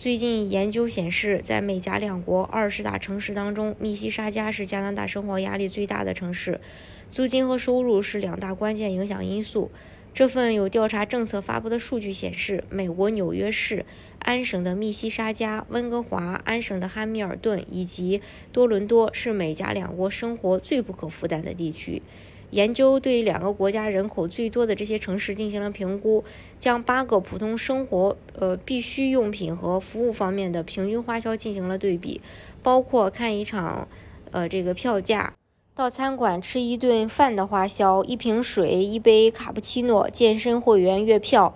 最近研究显示，在美加两国二十大城市当中，密西沙加是加拿大生活压力最大的城市，租金和收入是两大关键影响因素。这份有调查政策发布的数据显示，美国纽约市、安省的密西沙加、温哥华、安省的汉密尔顿以及多伦多是美加两国生活最不可负担的地区。研究对两个国家人口最多的这些城市进行了评估，将八个普通生活呃必需用品和服务方面的平均花销进行了对比，包括看一场呃这个票价，到餐馆吃一顿饭的花销，一瓶水，一杯卡布奇诺，健身会员月票，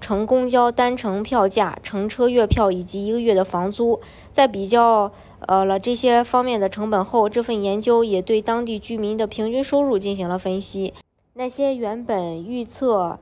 乘公交单程票价，乘车月票以及一个月的房租，在比较。呃了这些方面的成本后，这份研究也对当地居民的平均收入进行了分析。那些原本预测，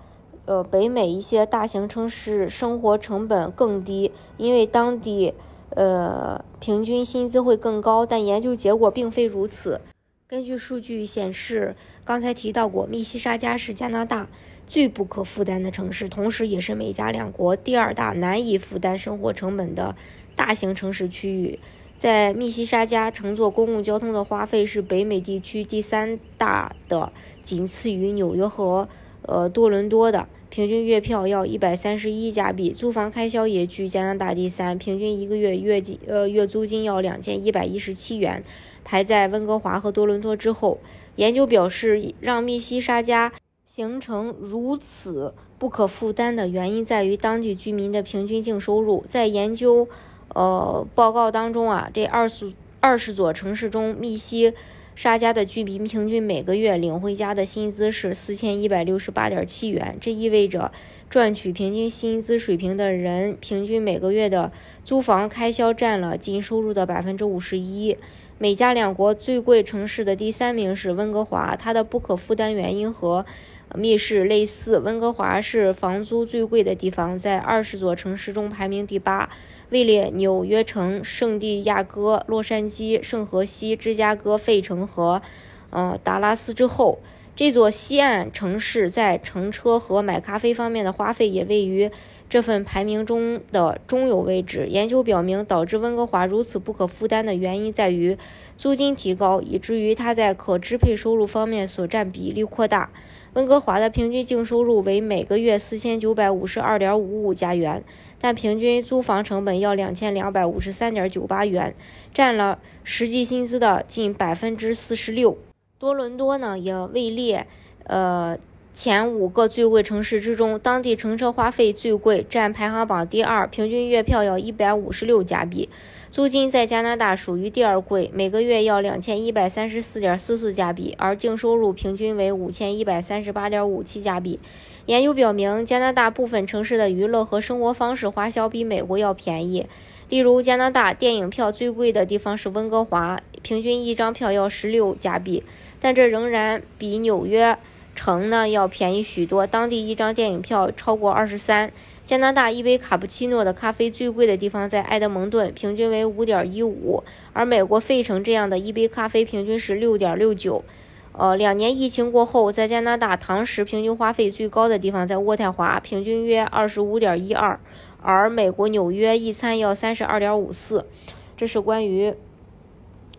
呃北美一些大型城市生活成本更低，因为当地呃平均薪资会更高，但研究结果并非如此。根据数据显示，刚才提到过，密西沙加是加拿大最不可负担的城市，同时也是美加两国第二大难以负担生活成本的大型城市区域。在密西沙加乘坐公共交通的花费是北美地区第三大的，仅次于纽约和呃多伦多的，平均月票要一百三十一加币。租房开销也居加拿大第三，平均一个月月金呃月租金要两千一百一十七元，排在温哥华和多伦多之后。研究表示，让密西沙加形成如此不可负担的原因在于当地居民的平均净收入。在研究。呃，报告当中啊，这二十二十座城市中，密西沙加的居民平均每个月领回家的薪资是四千一百六十八点七元，这意味着赚取平均薪资水平的人，平均每个月的租房开销占了净收入的百分之五十一。美加两国最贵城市的第三名是温哥华，它的不可负担原因和密室类似。温哥华是房租最贵的地方，在二十座城市中排名第八。位列纽约城、圣地亚哥、洛杉矶、圣荷西、芝加哥、费城和，呃，达拉斯之后，这座西岸城市在乘车和买咖啡方面的花费也位于这份排名中的中游位置。研究表明，导致温哥华如此不可负担的原因在于租金提高，以至于它在可支配收入方面所占比例扩大。温哥华的平均净收入为每个月四千九百五十二点五五加元。但平均租房成本要两千两百五十三点九八元，占了实际薪资的近百分之四十六。多伦多呢也位列呃前五个最贵城市之中，当地乘车花费最贵，占排行榜第二，平均月票要一百五十六加币。租金在加拿大属于第二贵，每个月要两千一百三十四点四四加币，而净收入平均为五千一百三十八点五七加币。研究表明，加拿大部分城市的娱乐和生活方式花销比美国要便宜。例如，加拿大电影票最贵的地方是温哥华，平均一张票要十六加币，但这仍然比纽约城呢要便宜许多。当地一张电影票超过二十三。加拿大一杯卡布奇诺的咖啡最贵的地方在埃德蒙顿，平均为五点一五，而美国费城这样的一杯咖啡平均是六点六九。呃，两年疫情过后，在加拿大堂食平均花费最高的地方在渥太华，平均约二十五点一二，而美国纽约一餐要三十二点五四。这是关于